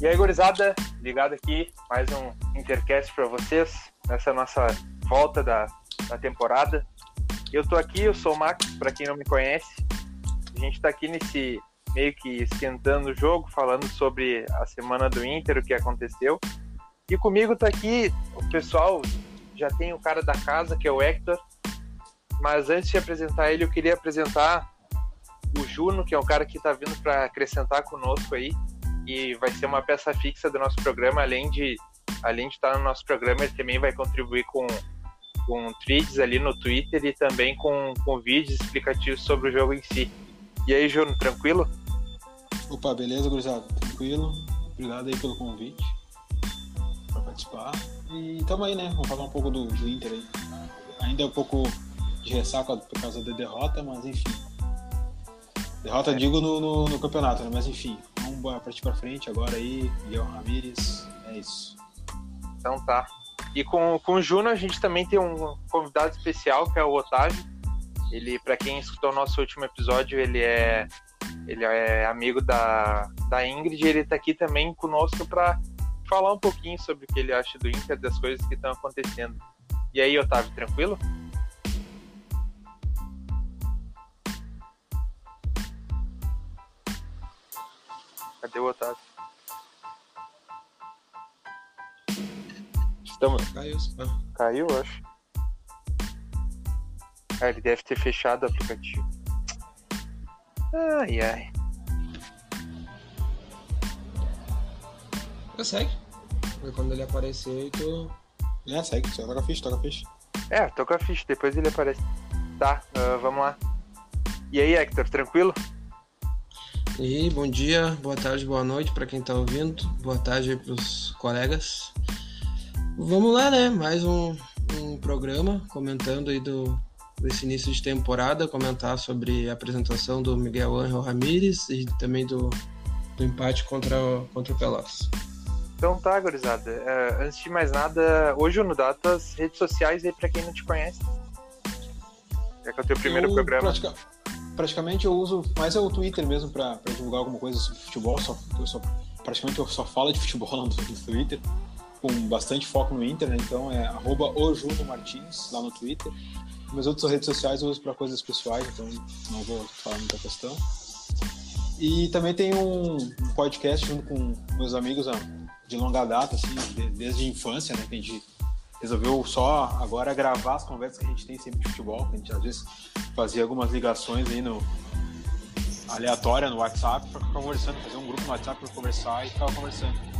E aí, gurizada, ligado aqui, mais um Intercast para vocês, nessa nossa volta da, da temporada. Eu tô aqui, eu sou o Max, para quem não me conhece. A gente tá aqui nesse meio que esquentando o jogo, falando sobre a semana do Inter, o que aconteceu. E comigo tá aqui o pessoal, já tem o cara da casa, que é o Hector. Mas antes de apresentar ele, eu queria apresentar o Juno, que é um cara que tá vindo para acrescentar conosco aí e vai ser uma peça fixa do nosso programa, além de além de estar no nosso programa, ele também vai contribuir com, com tweets ali no Twitter e também com, com vídeos explicativos sobre o jogo em si. E aí, Juno, tranquilo? Opa, beleza, gurizada? Tranquilo. Obrigado aí pelo convite para participar. E tamo aí, né? Vamos falar um pouco do, do Inter aí. Ainda é um pouco de ressaca por causa da derrota, mas enfim. Derrota, digo, no, no, no campeonato, né? Mas enfim, vamos partir para frente agora aí, Miguel Ramírez, é isso. Então tá. E com, com o Juno a gente também tem um convidado especial que é o Otávio. Ele, para quem escutou o nosso último episódio, ele é ele é amigo da, da Ingrid ele tá aqui também conosco para falar um pouquinho sobre o que ele acha do Inter, das coisas que estão acontecendo. E aí, Otávio, tranquilo? Cadê o Otávio? Estamos... Caiu, Caiu, acho. Ah, ele deve ter fechado o aplicativo. Ai, ai. segue. Quando ele aparecer, tu. É, segue, só toca a ficha, toca a ficha. É, toca a ficha, depois ele aparece. Tá, uh, vamos lá. E aí, Hector, tranquilo? E bom dia, boa tarde, boa noite para quem está ouvindo, boa tarde para os colegas. Vamos lá, né? Mais um, um programa comentando aí do, desse início de temporada, comentar sobre a apresentação do Miguel Angel Ramírez e também do, do empate contra, contra o Pelotas. Então tá, gurizada. Uh, antes de mais nada, hoje no Datas, redes sociais aí para quem não te conhece. É que é o teu primeiro eu programa. Pratica praticamente eu uso mais é o Twitter mesmo para divulgar alguma coisa sobre futebol. Só, eu só, praticamente eu só falo de futebol no, Twitter, com bastante foco no Inter, né? Então é arroba Martins lá no Twitter. Meus outras redes sociais eu uso para coisas pessoais, então não vou falar muita questão. E também tem um, podcast junto com meus amigos de longa data, assim, desde a infância, né? Que a gente resolveu só agora gravar as conversas que a gente tem sempre de futebol. A gente às vezes fazia algumas ligações aí no aleatória no WhatsApp para ficar conversando, fazer um grupo no WhatsApp para conversar e ficar conversando.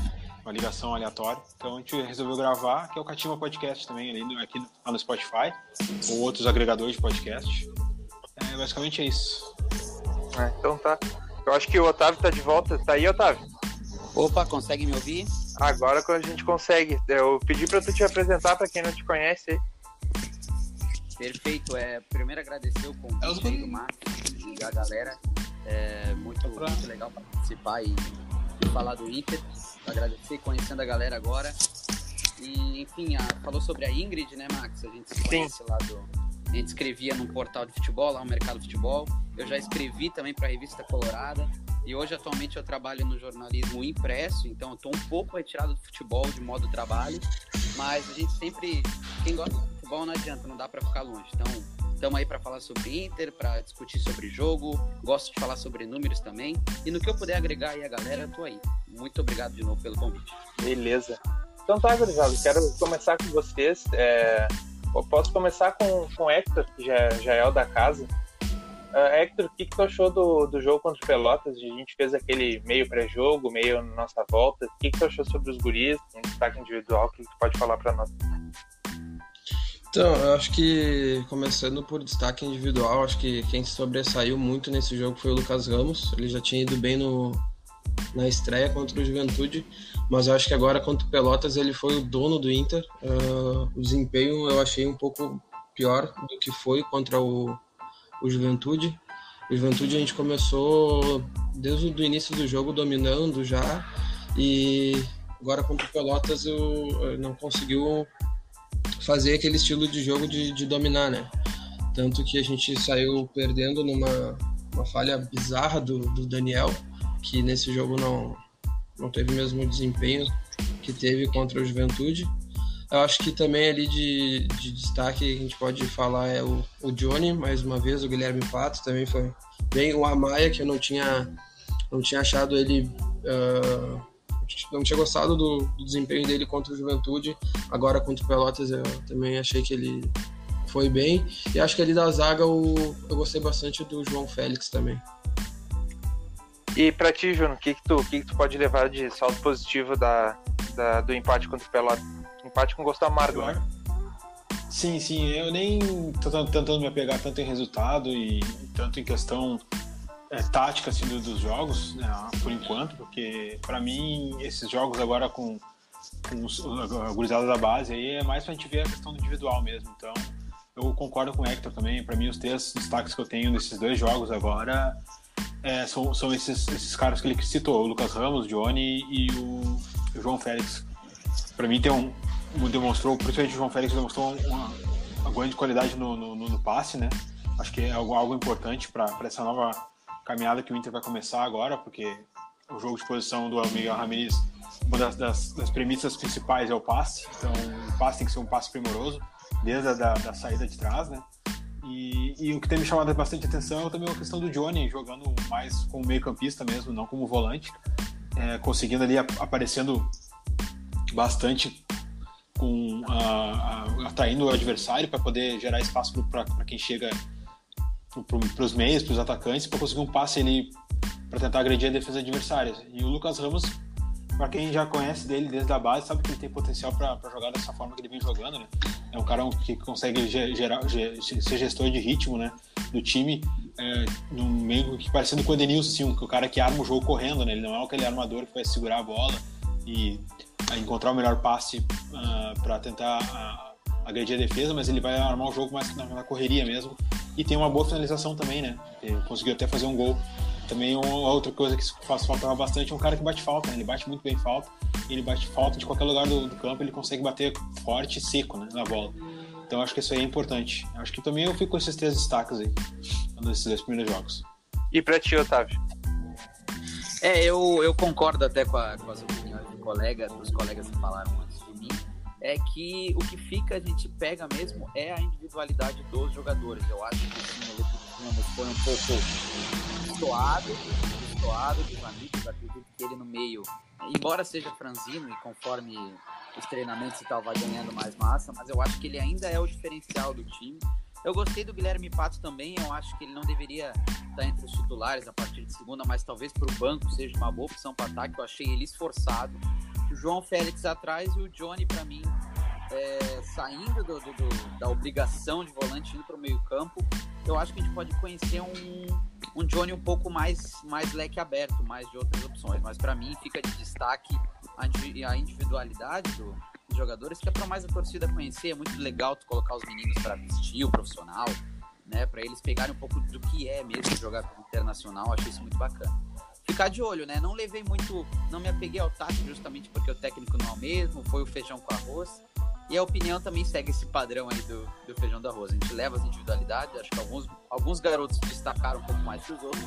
Uma ligação aleatória. Então a gente resolveu gravar, que é o Catima Podcast também, ali aqui no Spotify, ou outros agregadores de podcast. É, basicamente é isso. É, então tá. Eu acho que o Otávio tá de volta. Tá aí, Otávio? Opa, consegue me ouvir? Agora a gente consegue. Eu pedi para tu te apresentar para quem não te conhece. Perfeito. É, primeiro agradecer o convite aí do Marcos e da galera. É muito, muito legal participar e, e, falar do Inter. Agradecer conhecendo a galera agora. E, enfim, a, falou sobre a Ingrid, né, Max? A gente se conhece Sim. lá do. A gente escrevia num portal de futebol, lá no Mercado Futebol. Eu já escrevi também para a revista Colorada. E hoje, atualmente, eu trabalho no jornalismo impresso, então eu estou um pouco retirado do futebol de modo trabalho, mas a gente sempre, quem gosta de futebol não adianta, não dá para ficar longe. Então, estamos aí para falar sobre Inter, para discutir sobre jogo, gosto de falar sobre números também, e no que eu puder agregar aí a galera, eu tô aí. Muito obrigado de novo pelo convite. Beleza. Então tá, gurizada, quero começar com vocês. É... Eu posso começar com, com o Hector, que já, já é o da casa. Uh, Hector, o que, que tu achou do, do jogo contra o Pelotas? A gente fez aquele meio pré-jogo, meio nossa volta. O que, que tu achou sobre os guris, um destaque individual? O que, que tu pode falar para nós? Então, eu acho que, começando por destaque individual, acho que quem sobressaiu muito nesse jogo foi o Lucas Ramos. Ele já tinha ido bem no, na estreia contra o Juventude, mas eu acho que agora contra o Pelotas ele foi o dono do Inter. Uh, o desempenho eu achei um pouco pior do que foi contra o o Juventude. O Juventude a gente começou desde o início do jogo dominando já e agora contra o Pelotas eu, não conseguiu fazer aquele estilo de jogo de, de, dominar, né? Tanto que a gente saiu perdendo numa uma falha bizarra do, do Daniel, que nesse jogo não, não teve o mesmo desempenho que teve contra o Juventude. Eu acho que também ali de, de destaque a gente pode falar é o, o Johnny, mais uma vez, o Guilherme Pato também foi bem, o Amaya, que eu não tinha, não tinha achado ele. Uh, não tinha gostado do, do, desempenho dele contra o Juventude, agora contra o Pelotas eu também achei que ele foi bem. E acho que ali da zaga eu, eu gostei bastante do João Félix também. E pra ti, Juno, o que, que, tu, que, que tu pode levar de saldo positivo da, da, do empate contra o Pelotas? Empate com gosto amargo, né? Sim, sim, eu nem tô tentando me apegar tanto em resultado e tanto em questão é, tática assim, dos jogos, né, por enquanto, porque para mim esses jogos agora com, com a gurizada da base aí é mais pra gente ver a questão individual mesmo. Então, eu concordo com o Hector também. Para mim, os três destaques que eu tenho nesses dois jogos agora é, são, são esses, esses caras que ele citou: o Lucas Ramos, o Johnny e o, o João Félix. Para mim, tem um, demonstrou, principalmente o João Félix demonstrou uma, uma grande qualidade no, no, no, passe, né? Acho que é algo, algo importante para essa nova caminhada que o Inter vai começar agora, porque o jogo de posição do Miguel Ramírez, uma das, das, das premissas principais é o passe, então o passe tem que ser um passe primoroso desde a da, da saída de trás, né? E, e, o que tem me chamado bastante atenção é também a questão do Johnny jogando mais como meio campista mesmo, não como volante, é, conseguindo ali aparecendo bastante com atraindo o adversário para poder gerar espaço para quem chega para os meios, para os atacantes, para conseguir um passe ali para tentar agredir a defesa adversária. E o Lucas Ramos para quem já conhece dele desde a base, sabe que ele tem potencial para jogar dessa forma que ele vem jogando, né? É um cara que consegue gerar, ser gestor de ritmo, né? Do time, é, no meio que parecendo com o sim, que o cara que arma o jogo correndo, né? Ele não é aquele armador que vai segurar a bola e encontrar o melhor passe uh, ah, para tentar uh, agredir a defesa, mas ele vai armar o jogo mais na, na correria mesmo. E tem uma boa finalização também, né? Ele conseguiu até fazer um gol também uma outra coisa que faz falta bastante é um cara que bate falta, né? ele bate muito bem falta, ele bate falta de qualquer lugar do, do campo, ele consegue bater forte e seco né, na bola. Então acho que isso aí é importante. Acho que também eu fico com esses três destaques aí, nesses dois primeiros jogos. E pra ti, Otávio? É, eu, eu concordo até com, a, com as colega, dos colegas que falaram antes de mim. É que o que fica, a gente pega mesmo, é a individualidade dos jogadores. Eu acho que o foi um pouco destoado, destoado dos amigos, acredito que ele no meio, embora seja franzino e conforme os treinamentos e tal vai ganhando mais massa, mas eu acho que ele ainda é o diferencial do time. Eu gostei do Guilherme Pato também, eu acho que ele não deveria estar entre os titulares a partir de segunda, mas talvez para o banco seja uma boa opção para ataque, eu achei ele esforçado. O João Félix atrás e o Johnny, para mim, é, saindo do, do, do, da obrigação de volante indo para o meio campo, eu acho que a gente pode conhecer um, um Johnny um pouco mais, mais leque aberto, mais de outras opções. Mas para mim fica de destaque a, a individualidade do, jogadores, que é para mais a torcida conhecer. É muito legal tu colocar os meninos para vestir o profissional, né? Para eles pegarem um pouco do que é mesmo jogar internacional. Achei isso muito bacana ficar de olho, né? Não levei muito, não me apeguei ao tático justamente porque o técnico não é o mesmo, foi o feijão com arroz. E a opinião também segue esse padrão aí do, do feijão do arroz. A gente leva as individualidades, acho que alguns, alguns garotos destacaram um pouco mais que os outros,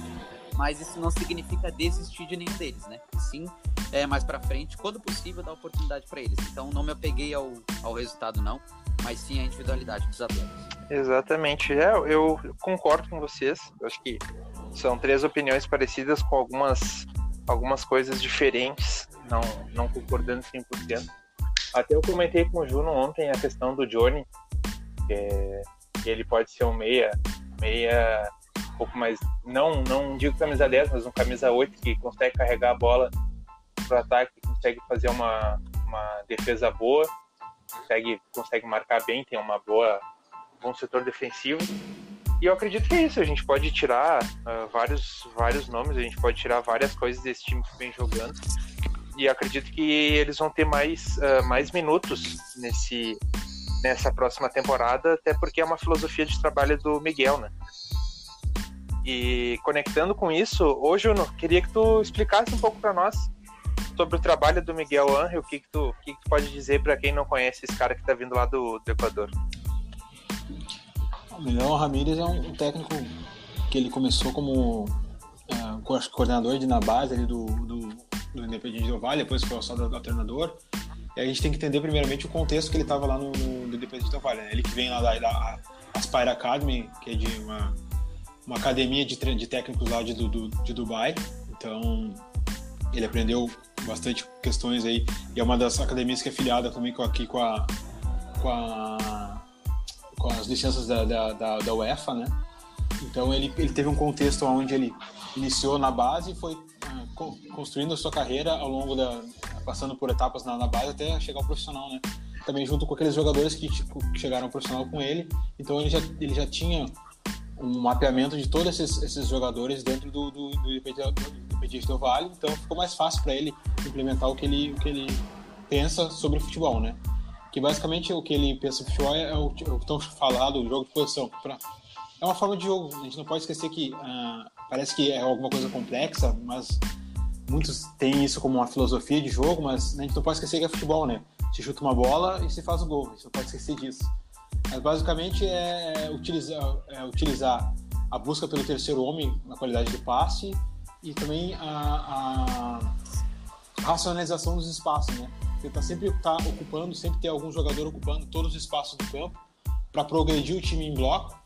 mas isso não significa desistir de nenhum deles, né? Sim, é, mais para frente, quando possível, dar oportunidade para eles. Então não me apeguei ao, ao resultado, não, mas sim a individualidade dos atletas. Exatamente. É, eu concordo com vocês. Eu acho que são três opiniões parecidas com algumas, algumas coisas diferentes, não, não concordando 100%. Até eu comentei com o Juno ontem a questão do Johnny, que ele pode ser um meia, meia um pouco mais, não, não digo camisa 10, mas um camisa 8 que consegue carregar a bola pro ataque, consegue fazer uma, uma defesa boa, consegue, consegue marcar bem, tem uma boa bom setor defensivo. E eu acredito que é isso, a gente pode tirar uh, vários, vários nomes, a gente pode tirar várias coisas desse time que vem jogando e acredito que eles vão ter mais, uh, mais minutos nesse, nessa próxima temporada, até porque é uma filosofia de trabalho do Miguel, né? E conectando com isso, hoje eu queria que tu explicasse um pouco para nós sobre o trabalho do Miguel Angel, o que, que, tu, que, que tu pode dizer para quem não conhece esse cara que está vindo lá do, do Equador. O Miguel Ramírez é um técnico que ele começou como é, coordenador de na base ali do, do do Independiente do Vale, depois foi só do, do treinador. E a gente tem que entender primeiramente o contexto que ele estava lá no, no, no Independiente do Vale. Né? Ele que vem lá da, da Aspire Academy, que é de uma, uma academia de, de técnicos lá de, do, de Dubai. Então, ele aprendeu bastante questões aí. E é uma das academias que é filiada também com, aqui com a, com a com as licenças da, da, da, da UEFA, né? Então ele, ele teve um contexto onde ele iniciou na base e foi uh, construindo a sua carreira ao longo da passando por etapas na, na, base até chegar ao profissional, né? Também junto com aqueles jogadores que, tipo, que chegaram ao profissional com ele. Então ele já ele já tinha um mapeamento de todos esses, esses jogadores dentro do, do, do, Independente do Vale. Então ficou mais fácil para ele implementar o que ele o que ele pensa sobre o futebol, né? Que basicamente o que ele pensa sobre futebol é o, o tão falado, o jogo de posição. Pra, é uma forma de jogo. A gente não pode esquecer que uh, parece que é alguma coisa complexa, mas muitos têm isso como uma filosofia de jogo, mas a gente não pode esquecer que é futebol, né? Se chuta uma bola e se faz o gol, a gente não pode esquecer disso. Mas basicamente é utilizar, é utilizar a busca pelo terceiro homem na qualidade do passe e também a, a racionalização dos espaços, né? Tentar sempre estar tá ocupando, sempre ter algum jogador ocupando todos os espaços do campo para progredir o time em bloco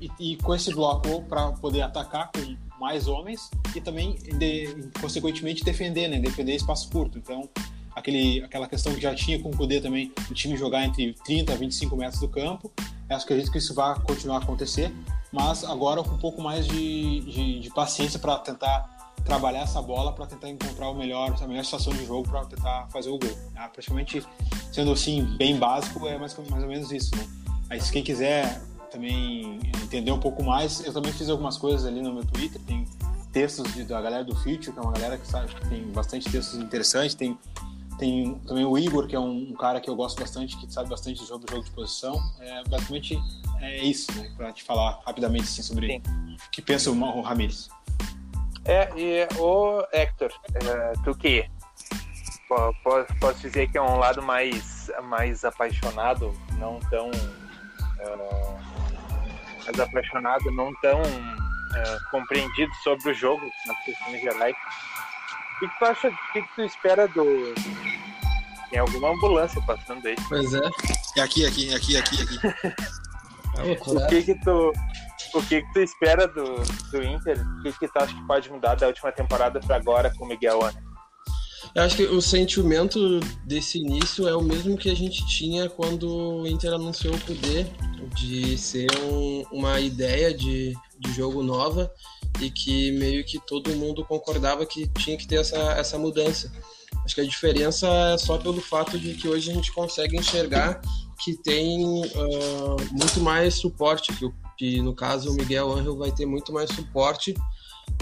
e, e com esse bloco para poder atacar com mais homens e também, de, consequentemente, defender, né? Defender espaço curto. Então, aquele, aquela questão que já tinha com o Kudê também, o time jogar entre 30 a 25 metros do campo. Eu acredito que isso vai continuar a acontecer, mas agora com um pouco mais de, de, de paciência para tentar trabalhar essa bola para tentar encontrar o melhor, a melhor situação de jogo para tentar fazer o gol. Ah, praticamente, sendo assim, bem básico, é mais, mais ou menos isso, né? Aí, se quem quiser também entender um pouco mais, eu também fiz algumas coisas ali no meu Twitter, tem textos de, da galera do Future, que é uma galera que sabe que tem bastante textos interessantes, tem tem também o Igor, que é um, um, cara que eu gosto bastante, que sabe bastante do jogo, do jogo de posição. É, basicamente é isso, né? Para te falar rapidamente assim, sobre o que pensa o, o Ramires. É, e o Hector, é, tu que posso, posso dizer que é um lado mais, mais apaixonado, não tão. Uh, mais apaixonado, não tão uh, compreendido sobre o jogo nas questões gerais. O que, que tu acha? O que, que tu espera do. Tem alguma ambulância passando aí. Pois é. É aqui, aqui, aqui, aqui, aqui. o que que tu o que, que tu espera do, do Inter? O que, que tu acha que pode mudar da última temporada para agora com o Miguel Ana? Eu acho que o sentimento desse início é o mesmo que a gente tinha quando o Inter anunciou o poder de ser um, uma ideia de, de jogo nova e que meio que todo mundo concordava que tinha que ter essa, essa mudança. Acho que a diferença é só pelo fato de que hoje a gente consegue enxergar que tem uh, muito mais suporte, que o que no caso o Miguel Angel vai ter muito mais suporte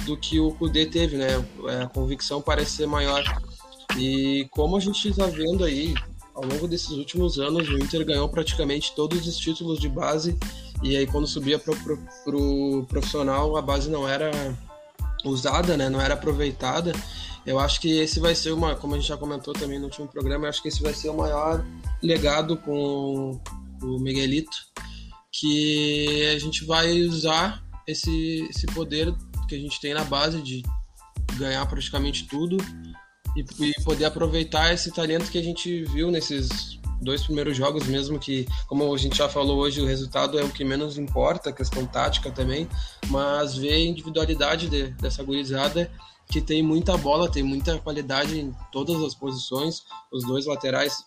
do que o Kudê teve, né? É, a convicção parece ser maior. E como a gente está vendo aí, ao longo desses últimos anos, o Inter ganhou praticamente todos os títulos de base, e aí quando subia para o pro, pro profissional, a base não era usada, né? Não era aproveitada. Eu acho que esse vai ser uma, como a gente já comentou também no último programa, eu acho que esse vai ser o maior legado com o Miguelito que a gente vai usar esse, esse poder que a gente tem na base de ganhar praticamente tudo e, e poder aproveitar esse talento que a gente viu nesses dois primeiros jogos, mesmo que, como a gente já falou hoje, o resultado é o que menos importa, questão tática também, mas ver a individualidade de, dessa gurizada que tem muita bola, tem muita qualidade em todas as posições, os dois laterais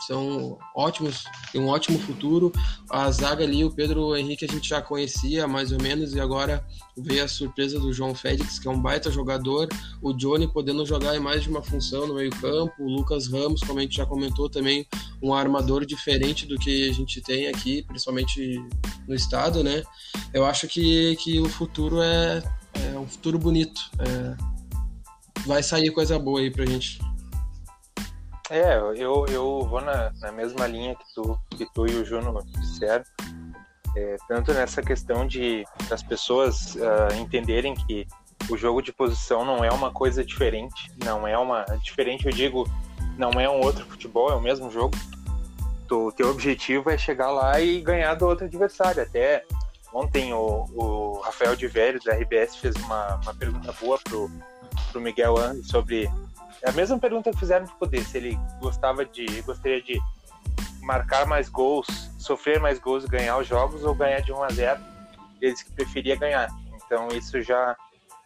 são ótimos, tem um ótimo futuro. A zaga ali, o Pedro Henrique a gente já conhecia mais ou menos e agora veio a surpresa do João Félix, que é um baita jogador. O Johnny podendo jogar em mais de uma função no meio-campo. O Lucas Ramos, como a gente já comentou também, um armador diferente do que a gente tem aqui, principalmente no estado, né? Eu acho que, que o futuro é, é um futuro bonito. É, vai sair coisa boa aí pra gente. É, eu, eu vou na, na mesma linha que tu, que tu e o Juno disseram. É, tanto nessa questão de das pessoas uh, entenderem que o jogo de posição não é uma coisa diferente, não é uma diferente, eu digo, não é um outro futebol, é o mesmo jogo. O teu objetivo é chegar lá e ganhar do outro adversário. Até ontem o, o Rafael de Velho da RBS fez uma, uma pergunta boa pro, pro Miguel Andes sobre É a mesma pergunta que fizeram pro Poder, se ele gostava de. gostaria de marcar mais gols, sofrer mais gols ganhar os jogos ou ganhar de 1 a 0 Ele disse que preferia ganhar. Então isso já,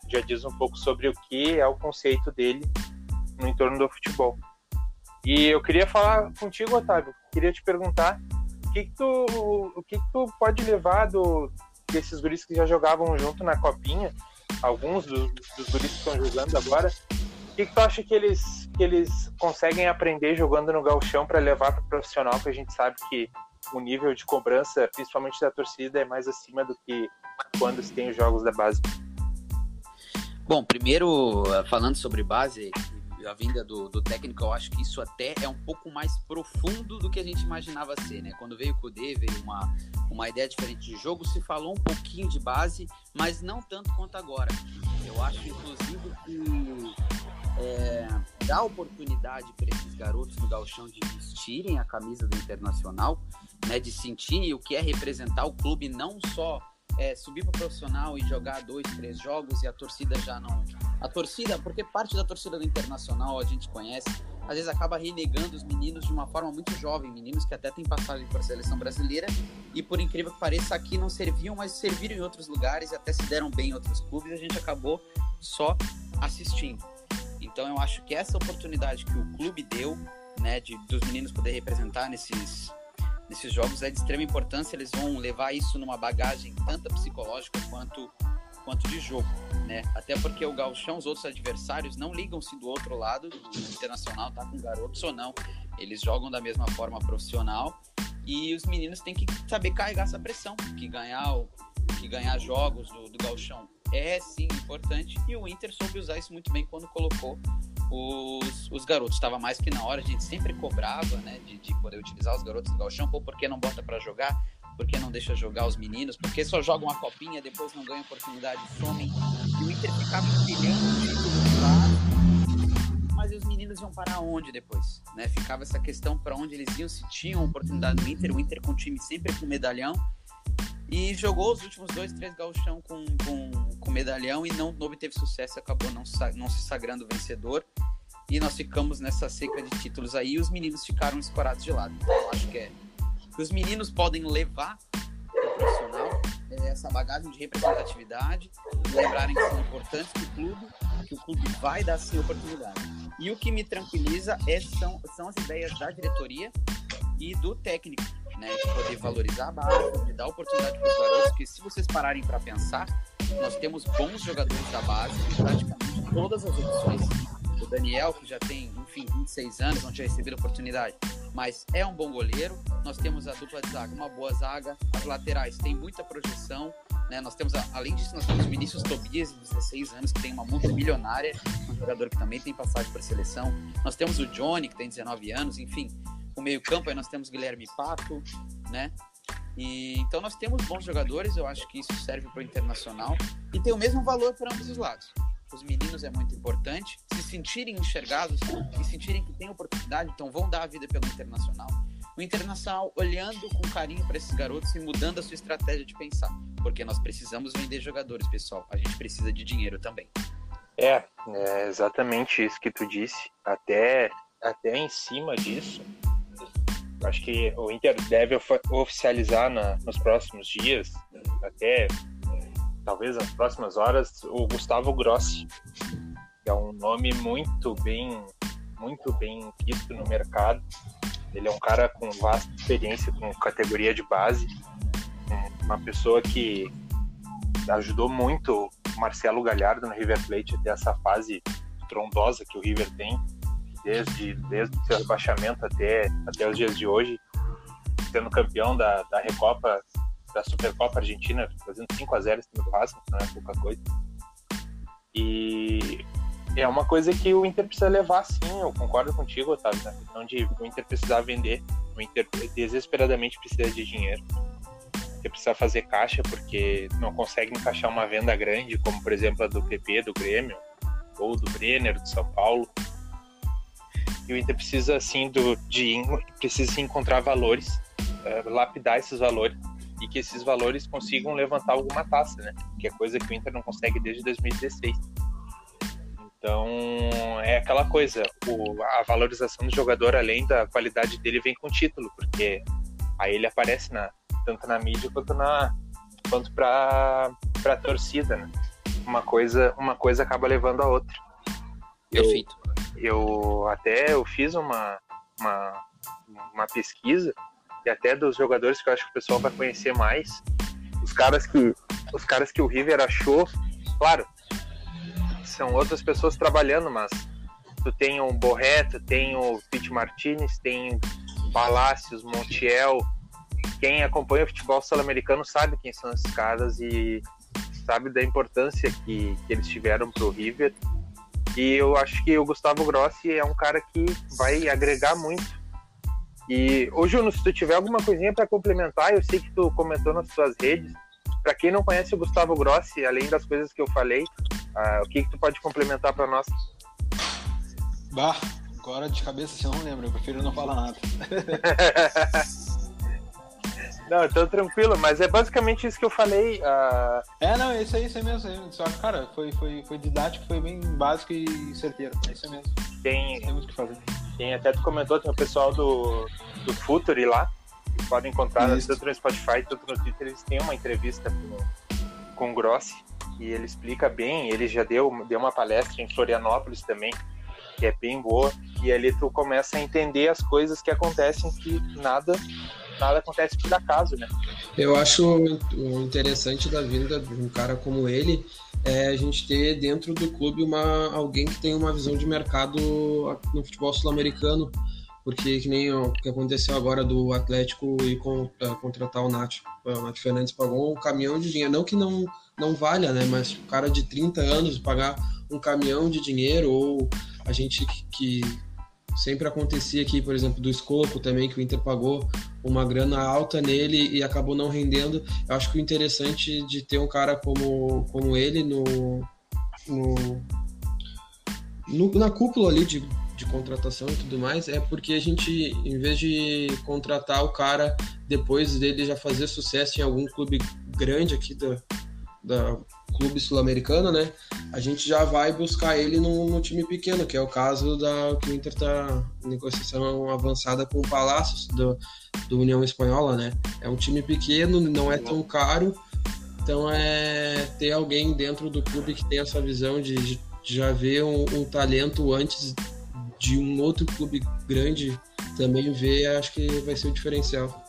já diz um pouco sobre o que é o conceito dele no entorno do futebol. E eu queria falar contigo, Otávio. Queria te perguntar o que, que tu, o que, que tu pode levar do, desses guris que já jogavam junto na copinha, alguns dos, dos guris que estão jogando agora. Que, que tu acha que eles, que eles conseguem aprender jogando no galchão para levar para o profissional, que a gente sabe que o nível de cobrança, principalmente da torcida, é mais acima do que quando se tem os jogos da base? Bom, primeiro, falando sobre base, a vinda do, do, técnico, eu acho que isso até é um pouco mais profundo do que a gente imaginava ser, né? Quando veio o Kudê, veio uma, uma ideia diferente de jogo, se falou um pouquinho de base, mas não tanto quanto agora. Eu acho, inclusive, que é, dá oportunidade para esses garotos do galchão de vestirem a camisa do Internacional, né? De sentirem o que é representar o clube não só é, subir para profissional e jogar dois, três jogos e a torcida já não. A torcida, porque parte da torcida do Internacional a gente conhece, às vezes acaba renegando os meninos de uma forma muito jovem, meninos que até têm passagem para a seleção brasileira e por incrível que pareça aqui não serviam, mas serviram em outros lugares e até se deram bem em outros clubes a gente acabou só assistindo. Então eu acho que essa oportunidade que o clube deu, né, de dos meninos poder representar nesses nesses jogos é de extrema importância. Eles vão levar isso numa bagagem tanto psicológica quanto quanto de jogo, né? Até porque o Galchão, os outros adversários não ligam se do outro lado, do internacional tá com garotos ou não. Eles jogam da mesma forma profissional e os meninos têm que saber carregar essa pressão, que ganhar o, que ganhar jogos do, do Galchão é sim importante e o Inter soube usar isso muito bem quando colocou os, os garotos. Estava mais que na hora, a gente sempre cobrava, né, de, de poder utilizar os garotos do galchão. Pô, por que não bota para jogar? Por que não deixa jogar os meninos? Porque só jogam uma copinha, depois não ganham oportunidade, somem. E o Inter ficava empilhando títulos lá. Mas os meninos iam parar onde depois? Né? Ficava essa questão para onde eles iam, se tinham oportunidade no Inter. O Inter com o time sempre com medalhão. E jogou os últimos dois, três gauchão com, com, com medalhão e não, obteve sucesso, acabou não, não se sagrando vencedor. E nós ficamos nessa seca de títulos aí e os meninos ficaram escorados de lado. Então eu acho que é os meninos podem levar o profissional é, essa bagagem de representatividade, lembrarem que são importantes para o clube, que o clube vai dar sim oportunidade. E o que me tranquiliza é, são, são as ideias da diretoria e do técnico né, de poder valorizar a base, de dar oportunidade para os garotos, porque se vocês pararem para pensar, nós temos bons jogadores da base em praticamente todas as edições. O Daniel, que já tem, enfim, 26 anos, não tinha recebido oportunidade, mas é um bom goleiro. Nós temos a dupla de zaga, uma boa zaga. As laterais têm muita projeção. Né? Nós temos, além disso, nós temos o Vinícius Tobias, de 16 anos, que tem uma multa milionária, um jogador que também tem passagem para a seleção. Nós temos o Johnny, que tem 19 anos, enfim o meio-campo, aí nós temos Guilherme Pato, né? E, então nós temos bons jogadores, eu acho que isso serve para o internacional e tem o mesmo valor para ambos os lados. Os meninos é muito importante, se sentirem enxergados e sentirem que tem oportunidade, então vão dar a vida pelo internacional. O internacional olhando com carinho para esses garotos e mudando a sua estratégia de pensar, porque nós precisamos vender jogadores, pessoal. A gente precisa de dinheiro também. É, é exatamente isso que tu disse. Até, até em cima disso, Acho que o Inter deve oficializar na, nos próximos dias, até talvez nas próximas horas, o Gustavo Grossi, que é um nome muito bem, muito bem visto no mercado. Ele é um cara com vasta experiência com categoria de base, uma pessoa que ajudou muito o Marcelo Galhardo no River Plate até essa fase trondosa que o River tem desde, desde seu rebaixamento até, até os dias de hoje, sendo campeão da, da Recopa, da Supercopa Argentina, fazendo 5 a 0 em cima não é pouca coisa. E é uma coisa que o Inter precisa levar sim, eu concordo contigo, Otávio, na questão de o Inter precisar vender, o Inter desesperadamente precisa de dinheiro. Precisa fazer caixa porque não consegue encaixar uma venda grande, como por exemplo a do PP, do Grêmio, ou do Brenner, do São Paulo e o Inter precisa assim do de precisa encontrar valores, uh, lapidar esses valores e que esses valores consigam levantar alguma taça, né? Que é coisa que o Inter não consegue desde 2016. Então é aquela coisa, o, a valorização do jogador, além da qualidade dele, vem com título, porque aí ele aparece na, tanto na mídia quanto na quanto para a torcida, né? Uma coisa, uma coisa acaba levando a outra. Perfeito. Eu, até eu fiz uma, uma, uma pesquisa e até dos jogadores que eu acho que o pessoal vai conhecer mais, os caras que os caras que o River achou, claro, são outras pessoas trabalhando, mas tu tem o Borré, tu tem o Pete Martinez, tem Palacios, Montiel, quem acompanha o futebol sul-americano sabe quem são esses caras e sabe da importância que, que eles tiveram pro River. E eu acho que o Gustavo Grossi é um cara que vai agregar muito e, ô Juno, se tu tiver alguma coisinha para complementar, eu sei que tu comentou nas suas redes. Para quem não conhece o Gustavo Grossi, além das coisas que eu falei, uh, o que, que tu pode complementar para nós? Bah, agora de cabeça eu não lembro, eu prefiro não falar nada. Não, então tranquilo, mas é basicamente isso que eu falei. Uh... É, não, isso aí, isso aí mesmo. Só que, cara, foi, foi, foi didático, foi bem básico e certeiro. É isso mesmo. Tem, Temos que fazer. Tem, até tu comentou, tem o pessoal do, do Futuri lá, que podem encontrar isso. tanto no Spotify tanto no Twitter. Eles têm uma entrevista com, com o Grossi e ele explica bem. Ele já deu, deu uma palestra em Florianópolis também, que é bem boa. E ali tu começa a entender as coisas que acontecem que nada nada acontece por acaso, né? Eu acho o interessante da vinda de um cara como ele é a gente ter dentro do clube uma, alguém que tem uma visão de mercado no futebol sul-americano, porque que nem o que aconteceu agora do Atlético e uh, contratar o Nath. O Nath Fernandes pagou um caminhão de dinheiro, não que não, não valha, né? Mas o cara de 30 anos pagar um caminhão de dinheiro ou a gente que, que sempre acontecia aqui, por exemplo, do Escopo também, que o Inter pagou uma grana alta nele e acabou não rendendo. Eu acho que o interessante de ter um cara como, como ele no, no, no na cúpula ali de, de contratação e tudo mais é porque a gente, em vez de contratar o cara depois dele já fazer sucesso em algum clube grande aqui da, da clube sul-americano, né? A gente já vai buscar ele no, no, time pequeno, que é o caso da que o Inter tá negociação avançada com o Palácios do, do União Espanhola, né? É um time pequeno, não é tão caro, então é ter alguém dentro do clube que tem essa visão de, de já ver um, um talento antes de um outro clube grande também ver, acho que vai ser o diferencial.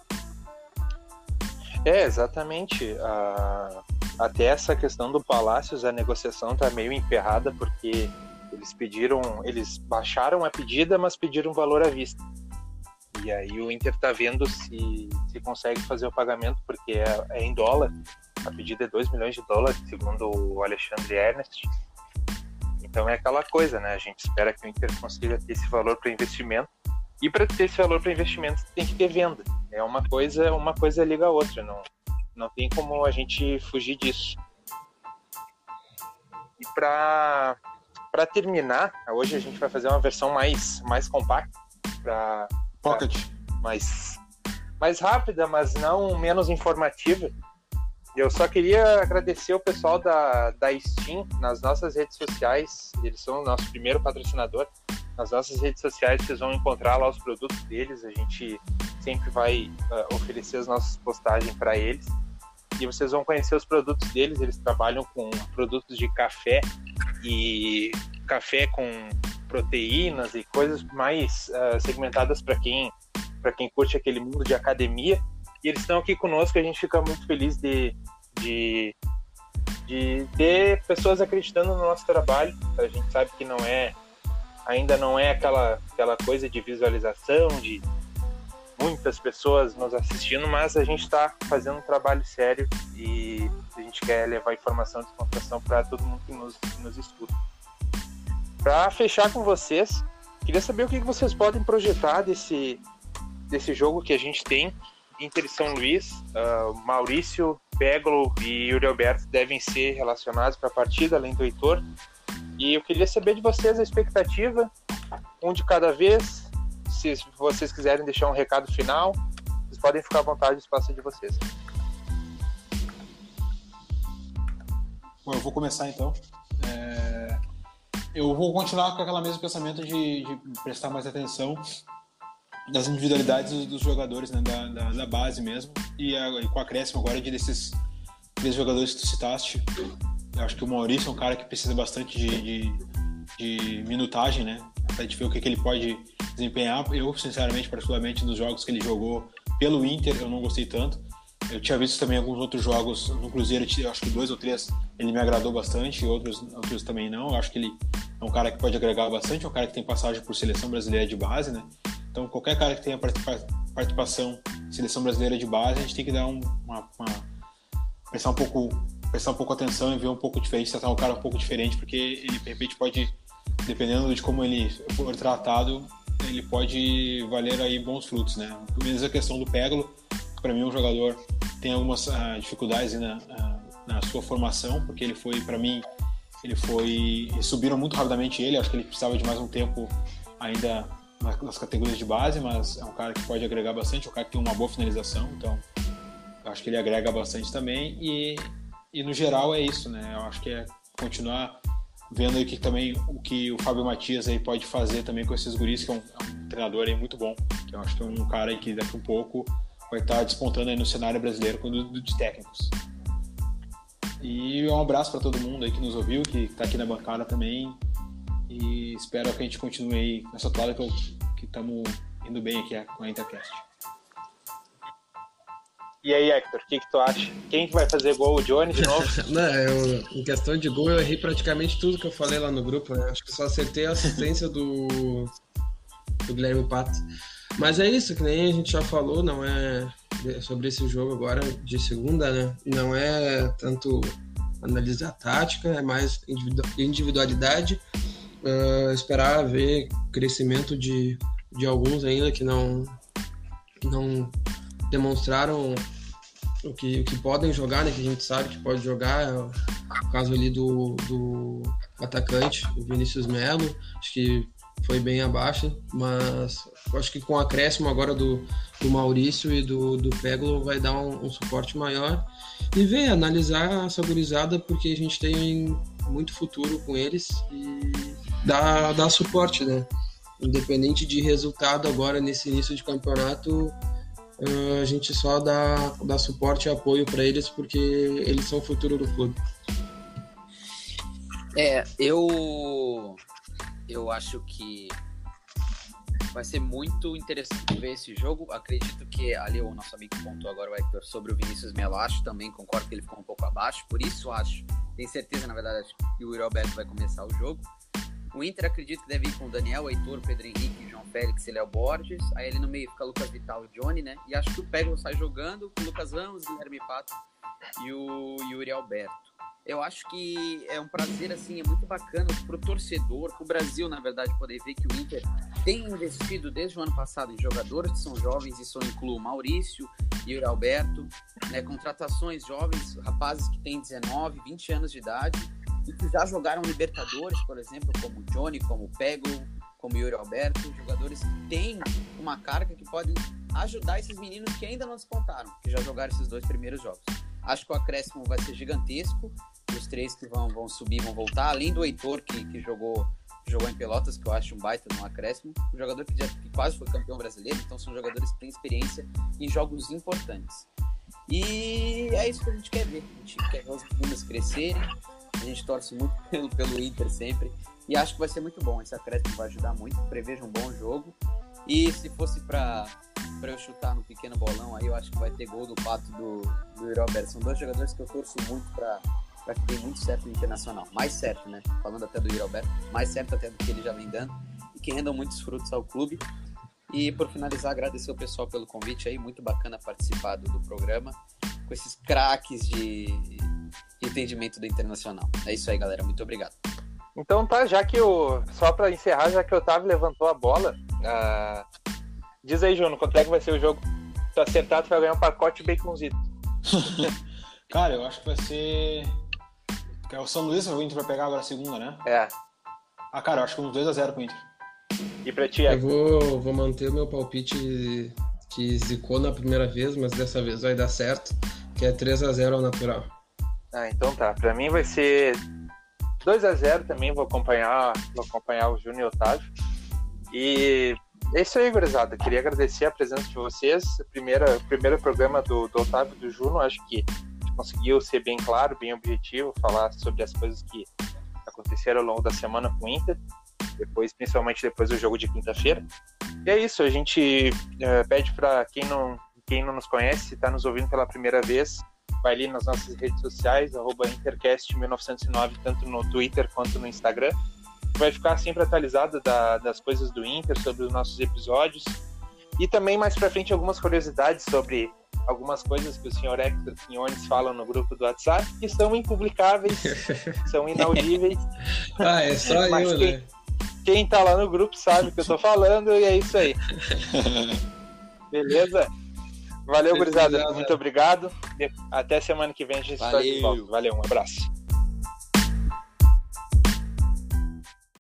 É, exatamente. Uh, até essa questão do Palácios, a negociação está meio emperrada porque eles pediram, eles baixaram a pedida, mas pediram valor à vista. E aí o Inter está vendo se, se consegue fazer o pagamento, porque é, é em dólar. A pedida é 2 milhões de dólares, segundo o Alexandre Ernest. Então é aquela coisa, né? A gente espera que o Inter consiga ter esse valor para investimento. E para ter esse valor para investimento tem que ter venda. É uma coisa, uma coisa liga a outra. Não, não tem como a gente fugir disso. E para para terminar, hoje a gente vai fazer uma versão mais mais compacta para Pocket, mais mais rápida, mas não menos informativa. Eu só queria agradecer o pessoal da, da Steam nas nossas redes sociais. Eles são o nosso primeiro patrocinador. Nas nossas redes sociais vocês vão encontrar lá os produtos deles. A gente sempre vai uh, oferecer as nossas postagens para eles e vocês vão conhecer os produtos deles. Eles trabalham com produtos de café e café com proteínas e coisas mais uh, segmentadas para quem para quem curte aquele mundo de academia. E eles estão aqui conosco. A gente fica muito feliz de, de, de ter pessoas acreditando no nosso trabalho. A gente sabe que não é ainda não é aquela aquela coisa de visualização, de muitas pessoas nos assistindo, mas a gente está fazendo um trabalho sério e a gente quer levar informação e descontração para todo mundo que nos, que nos escuta. Para fechar com vocês, queria saber o que vocês podem projetar desse, desse jogo que a gente tem. Inter e São Luís, uh, Maurício, Peglo e Yuri Alberto devem ser relacionados para a partida, além do Heitor. E eu queria saber de vocês a expectativa, um de cada vez, se vocês quiserem deixar um recado final, vocês podem ficar à vontade, o espaço é de vocês. Bom, eu vou começar então. É... eu vou continuar com aquela mesmo pensamento de, de prestar mais atenção das individualidades dos, jogadores né, da, da, da, base mesmo e, a, e com a acréscimo agora de desses três jogadores que tu citaste eu acho que o Maurício é um cara que precisa bastante de, de, de minutagem né até de ver o que, que ele pode desempenhar eu sinceramente particularmente nos jogos que ele jogou pelo Inter eu não gostei tanto eu tinha visto também alguns outros jogos no Cruzeiro, acho que dois ou três ele me agradou bastante, outros, outros também não. Eu acho que ele é um cara que pode agregar bastante, é um cara que tem passagem por seleção brasileira de base, né? Então, qualquer cara que tenha participação em seleção brasileira de base, a gente tem que dar um, uma, uma, prestar um pouco prestar um pouco atenção e ver um pouco diferente, tratar um cara um pouco diferente, porque ele de repente pode, dependendo de como ele for tratado, ele pode valer aí bons frutos, né? Pelo menos a questão do Pégolo, para mim, um jogador tem algumas uh, dificuldades na, uh, na sua formação, porque ele foi, para mim, ele foi. Subiram muito rapidamente ele, acho que ele precisava de mais um tempo ainda nas categorias de base, mas é um cara que pode agregar bastante, é um cara que tem uma boa finalização, então acho que ele agrega bastante também. E, e no geral é isso, né? Eu acho que é continuar vendo aí que também o que o Fábio Matias aí pode fazer também com esses guris, que é um, é um treinador aí muito bom, que eu acho que é um cara aí que daqui a um pouco vai estar despontando aí no cenário brasileiro de técnicos. E um abraço para todo mundo aí que nos ouviu, que está aqui na bancada também. E espero que a gente continue aí nessa toada que estamos indo bem aqui com a Intercast. E aí, Hector, o que, que tu acha? Quem que vai fazer gol? O Johnny de novo? Não, eu, em questão de gol, eu errei praticamente tudo que eu falei lá no grupo. Né? Acho que só acertei a assistência do, do Guilherme Pato. Mas é isso, que nem a gente já falou, não é sobre esse jogo agora de segunda, né? Não é tanto analisar a tática, é mais individualidade. Uh, esperar ver crescimento de, de alguns ainda que não, não demonstraram o que, o que podem jogar, né? Que a gente sabe que pode jogar. É o caso ali do, do atacante, o Vinícius Melo. Acho que foi bem abaixo, mas acho que com o acréscimo agora do, do Maurício e do, do Peglo vai dar um, um, suporte maior e ver, analisar essa gurizada porque a gente tem muito futuro com eles e dar, dar suporte, né? Independente de resultado agora nesse início de campeonato, a gente só dá, dá suporte e apoio para eles porque eles são o futuro do clube. É, eu eu acho que vai ser muito interessante ver esse jogo. Acredito que ali o nosso amigo pontuou agora Hector sobre o Vinícius Melo. Acho também, concordo que ele ficou um pouco abaixo. Por isso acho, tenho certeza, na verdade, que o Yuri Alberto vai começar o jogo. O Inter acredito que deve ir com Daniel, Heitor, Pedro Henrique, João Félix e Léo Borges. Aí ali no meio fica Lucas Vital e Johnny, né? E acho que o Pego sai jogando com o Lucas Ramos, Guilherme Pato e o Yuri Alberto eu acho que é um prazer, assim, é muito bacana pro torcedor, pro Brasil, na verdade, poder ver que o Inter tem investido desde o ano passado em jogadores que são jovens, isso inclui o Maurício e o Alberto, né, contratações jovens, rapazes que têm 19, 20 anos de idade que já jogaram Libertadores, por exemplo, como Johnny, como Pego, como Yuri Alberto, jogadores que têm uma carga que podem ajudar esses meninos que ainda não despontaram, que já jogaram esses dois primeiros jogos. Acho que o acréscimo vai ser gigantesco. Os três que vão, vão subir vão voltar, além do Heitor, que, que jogou jogou em Pelotas, que eu acho um baita no acréscimo. O jogador que, já, que quase foi campeão brasileiro, então são jogadores que têm experiência em jogos importantes. E é isso que a gente quer ver. A gente quer ver os meninos crescerem. A gente torce muito pelo, pelo Inter sempre. E acho que vai ser muito bom. Esse acréscimo vai ajudar muito. Prevejo um bom jogo. E se fosse para eu chutar no pequeno bolão aí, eu acho que vai ter gol do Pato do, do Roberto. São dois jogadores que eu torço muito para que dê muito certo no Internacional. Mais certo, né? Falando até do Yuri Alberto, mais certo até do que ele já vem dando e que rendam muitos frutos ao clube. E por finalizar, agradecer o pessoal pelo convite aí, muito bacana participar do, do programa com esses craques de, entendimento do Internacional. É isso aí, galera. Muito obrigado. Então tá, já que o. Só para encerrar, já que o Otávio levantou a bola, uh, Diz aí, Juno, quanto é que vai ser o jogo? Se acertar, tu vai ganhar um pacote baconzito. Cara, eu acho que vai ser. É o São Luís, o Inter vai pegar agora a segunda, né? É. Ah, cara, eu acho que uns 2x0 pro Inter. E pra ti, Eu vou, vou manter o meu palpite que zicou na primeira vez, mas dessa vez vai dar certo, que é 3x0 ao natural. Ah, então tá. Pra mim vai ser 2 a 0 também, vou acompanhar, vou acompanhar o Júnior e o Otávio. E é isso aí, gurizada. Queria agradecer a presença de vocês. Primeira, primeiro programa do, do Otávio do Juno, acho que conseguiu ser bem claro, bem objetivo, falar sobre as coisas que aconteceram ao longo da semana com o Inter, depois, principalmente depois do jogo de quinta-feira. E é isso, a gente é, pede para quem não, quem não nos conhece, está nos ouvindo pela primeira vez, vai ali nas nossas redes sociais, Intercast1909, tanto no Twitter quanto no Instagram. Vai ficar sempre atualizado da, das coisas do Inter, sobre os nossos episódios. E também mais para frente algumas curiosidades sobre algumas coisas que o senhor Hector Quinones fala no grupo do WhatsApp que são impublicáveis, são inaudíveis. ah, é só eu, quem, né? Quem tá lá no grupo sabe o que eu tô falando e é isso aí. Beleza? Valeu, gurizada. Muito obrigado. Até semana que vem a gente está de volta. Valeu, um abraço.